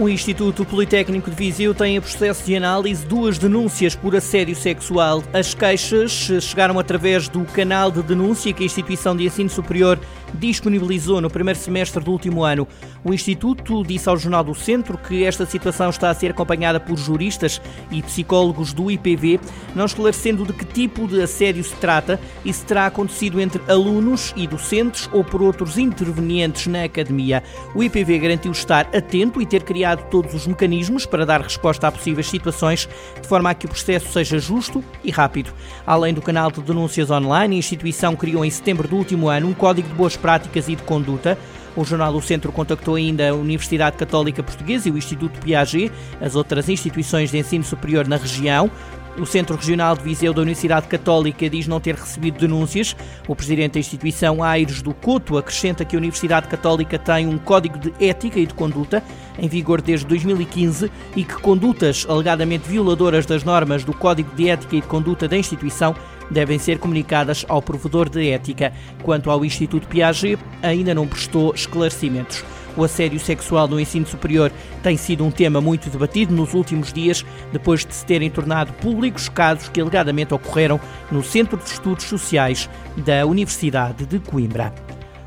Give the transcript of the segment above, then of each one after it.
O Instituto Politécnico de Viseu tem em processo de análise duas denúncias por assédio sexual. As queixas chegaram através do canal de denúncia que a instituição de ensino superior disponibilizou no primeiro semestre do último ano. O Instituto disse ao Jornal do Centro que esta situação está a ser acompanhada por juristas e psicólogos do IPV, não esclarecendo de que tipo de assédio se trata e se terá acontecido entre alunos e docentes ou por outros intervenientes na academia. O IPV garantiu estar atento e ter criado todos os mecanismos para dar resposta a possíveis situações, de forma a que o processo seja justo e rápido. Além do canal de denúncias online, a instituição criou em setembro do último ano um código de boas práticas e de conduta. O Jornal do Centro contactou ainda a Universidade Católica Portuguesa e o Instituto Piaget, as outras instituições de ensino superior na região. O Centro Regional de Viseu da Universidade Católica diz não ter recebido denúncias. O presidente da instituição, Aires do Couto, acrescenta que a Universidade Católica tem um código de ética e de conduta em vigor desde 2015 e que condutas alegadamente violadoras das normas do Código de Ética e de Conduta da instituição devem ser comunicadas ao provedor de ética. Quanto ao Instituto Piaget, ainda não prestou esclarecimentos. O assédio sexual no ensino superior tem sido um tema muito debatido nos últimos dias, depois de se terem tornado públicos casos que alegadamente ocorreram no Centro de Estudos Sociais da Universidade de Coimbra.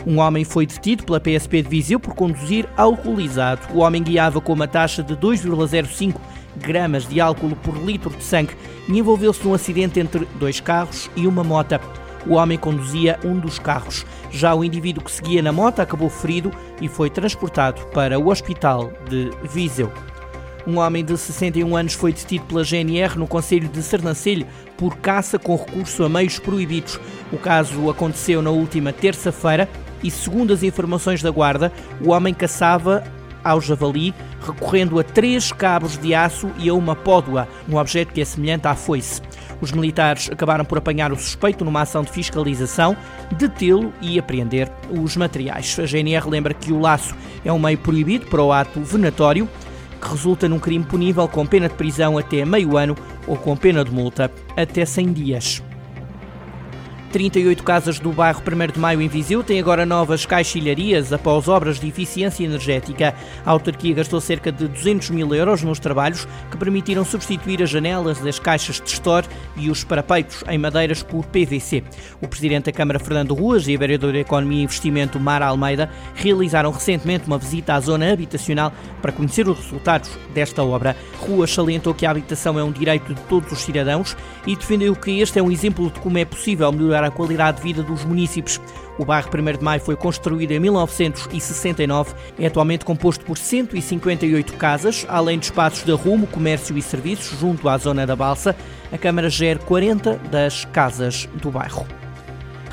Um homem foi detido pela PSP de Viseu por conduzir alcoolizado. O homem guiava com uma taxa de 2,05 gramas de álcool por litro de sangue e envolveu-se num acidente entre dois carros e uma moto. O homem conduzia um dos carros. Já o indivíduo que seguia na moto acabou ferido e foi transportado para o hospital de Viseu. Um homem de 61 anos foi detido pela GNR no Conselho de Sernancelho por caça com recurso a meios proibidos. O caso aconteceu na última terça-feira e, segundo as informações da Guarda, o homem caçava ao javali, recorrendo a três cabos de aço e a uma pódua, um objeto que é semelhante à foice. Os militares acabaram por apanhar o suspeito numa ação de fiscalização, detê-lo e apreender os materiais. A GNR lembra que o laço é um meio proibido para o ato venatório, que resulta num crime punível com pena de prisão até meio ano ou com pena de multa até 100 dias. 38 casas do bairro 1 de Maio em Viseu têm agora novas caixilharias após obras de eficiência energética. A autarquia gastou cerca de 200 mil euros nos trabalhos que permitiram substituir as janelas das caixas de store e os parapeitos em madeiras por PVC. O presidente da Câmara, Fernando Ruas, e a vereadora de Economia e Investimento, Mara Almeida, realizaram recentemente uma visita à zona habitacional para conhecer os resultados desta obra. Ruas salientou que a habitação é um direito de todos os cidadãos e defendeu que este é um exemplo de como é possível melhorar a qualidade de vida dos municípios. O bairro 1 de Maio foi construído em 1969, é atualmente composto por 158 casas, além de espaços de arrumo, comércio e serviços junto à zona da Balsa. A Câmara gera 40 das casas do bairro.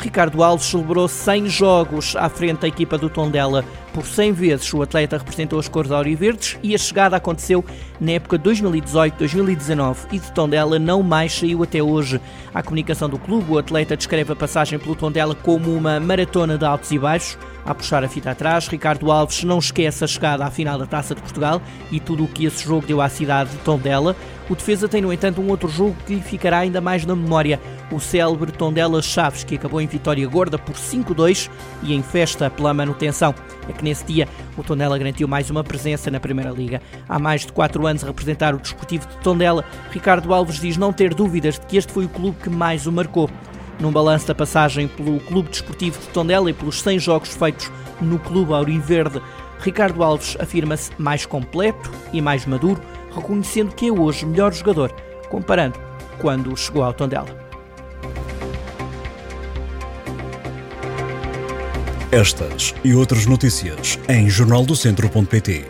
Ricardo Alves celebrou 100 jogos à frente da equipa do Tondela. Por 100 vezes o atleta representou as cores auriverdes e a chegada aconteceu na época 2018-2019 e de Tondela não mais saiu até hoje. A comunicação do clube, o atleta descreve a passagem pelo Tondela como uma maratona de altos e baixos. A puxar a fita atrás, Ricardo Alves não esquece a chegada à final da Taça de Portugal e tudo o que esse jogo deu à cidade de Tondela. O defesa tem, no entanto, um outro jogo que ficará ainda mais na memória o célebre Tondela Chaves, que acabou em vitória gorda por 5-2 e em festa pela manutenção. É que nesse dia o Tondela garantiu mais uma presença na Primeira Liga. Há mais de 4 anos a representar o Desportivo de Tondela, Ricardo Alves diz não ter dúvidas de que este foi o clube que mais o marcou. Num balanço da passagem pelo Clube Desportivo de Tondela e pelos 100 jogos feitos no Clube Auriverde, Ricardo Alves afirma-se mais completo e mais maduro, reconhecendo que é hoje melhor jogador, comparando quando chegou ao Tondela. Estas e outras notícias em jornaldocentro.pt